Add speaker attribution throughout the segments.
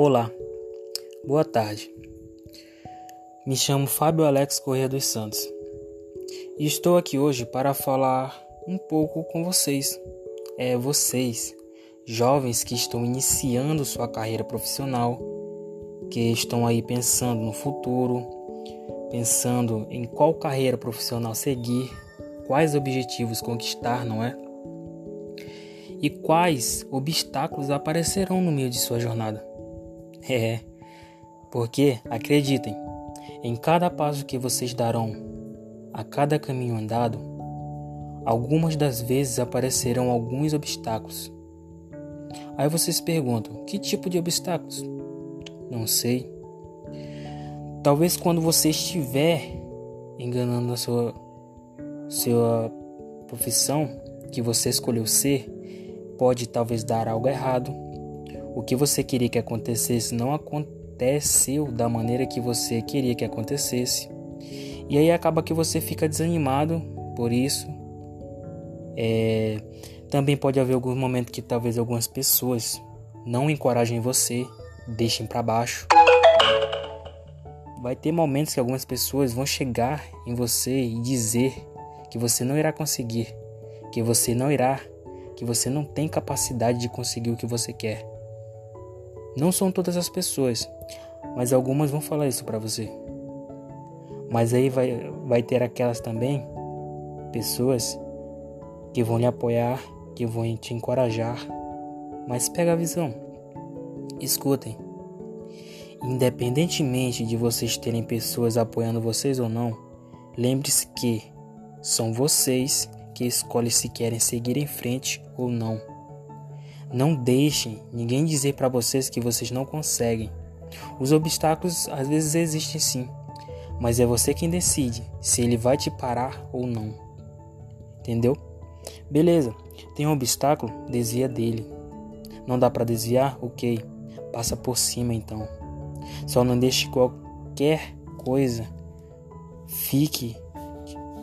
Speaker 1: Olá, boa tarde. Me chamo Fábio Alex Corrêa dos Santos e estou aqui hoje para falar um pouco com vocês. É vocês, jovens que estão iniciando sua carreira profissional, que estão aí pensando no futuro, pensando em qual carreira profissional seguir, quais objetivos conquistar, não é? E quais obstáculos aparecerão no meio de sua jornada. É, porque, acreditem, em cada passo que vocês darão, a cada caminho andado, algumas das vezes aparecerão alguns obstáculos. Aí vocês perguntam: que tipo de obstáculos? Não sei. Talvez quando você estiver enganando a sua, sua profissão que você escolheu ser, pode talvez dar algo errado o que você queria que acontecesse não aconteceu da maneira que você queria que acontecesse. E aí acaba que você fica desanimado por isso. É, também pode haver alguns momentos que talvez algumas pessoas não encorajem você, deixem para baixo. Vai ter momentos que algumas pessoas vão chegar em você e dizer que você não irá conseguir, que você não irá, que você não tem capacidade de conseguir o que você quer. Não são todas as pessoas, mas algumas vão falar isso para você. Mas aí vai, vai ter aquelas também, pessoas que vão lhe apoiar, que vão te encorajar. Mas pega a visão. Escutem. Independentemente de vocês terem pessoas apoiando vocês ou não, lembre-se que são vocês que escolhem se querem seguir em frente ou não. Não deixem ninguém dizer para vocês que vocês não conseguem. Os obstáculos às vezes existem sim, mas é você quem decide se ele vai te parar ou não. Entendeu? Beleza, tem um obstáculo, desvia dele. Não dá para desviar? Ok, passa por cima então. Só não deixe qualquer coisa fique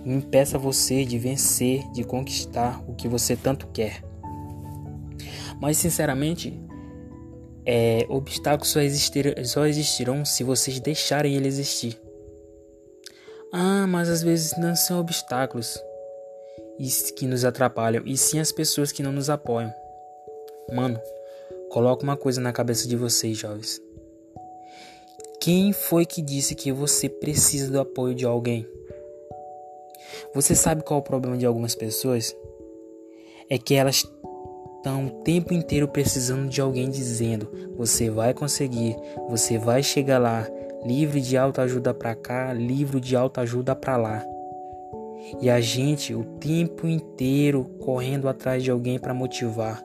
Speaker 1: impeça você de vencer, de conquistar o que você tanto quer. Mas sinceramente, é, obstáculos só, existir, só existirão se vocês deixarem ele existir. Ah, mas às vezes não são obstáculos que nos atrapalham, e sim as pessoas que não nos apoiam. Mano, coloca uma coisa na cabeça de vocês, jovens. Quem foi que disse que você precisa do apoio de alguém? Você sabe qual é o problema de algumas pessoas? É que elas estão o tempo inteiro precisando de alguém dizendo: você vai conseguir, você vai chegar lá. Livro de autoajuda para cá, livro de autoajuda para lá. E a gente o tempo inteiro correndo atrás de alguém para motivar.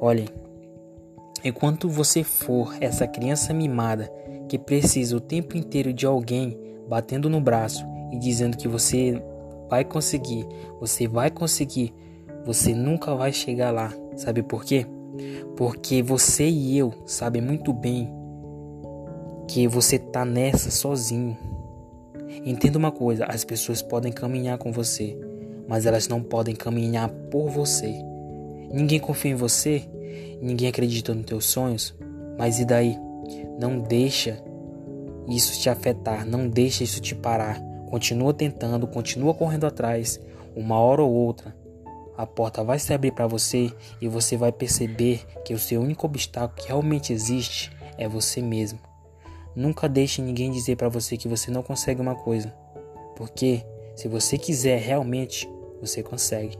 Speaker 1: Olhem, enquanto você for essa criança mimada que precisa o tempo inteiro de alguém batendo no braço e dizendo que você vai conseguir, você vai conseguir, você nunca vai chegar lá. Sabe por quê? Porque você e eu sabem muito bem que você tá nessa sozinho. Entenda uma coisa, as pessoas podem caminhar com você, mas elas não podem caminhar por você. Ninguém confia em você, ninguém acredita nos teus sonhos, mas e daí? Não deixa isso te afetar, não deixa isso te parar. Continua tentando, continua correndo atrás. Uma hora ou outra a porta vai se abrir para você e você vai perceber que o seu único obstáculo que realmente existe é você mesmo. Nunca deixe ninguém dizer para você que você não consegue uma coisa, porque se você quiser realmente, você consegue.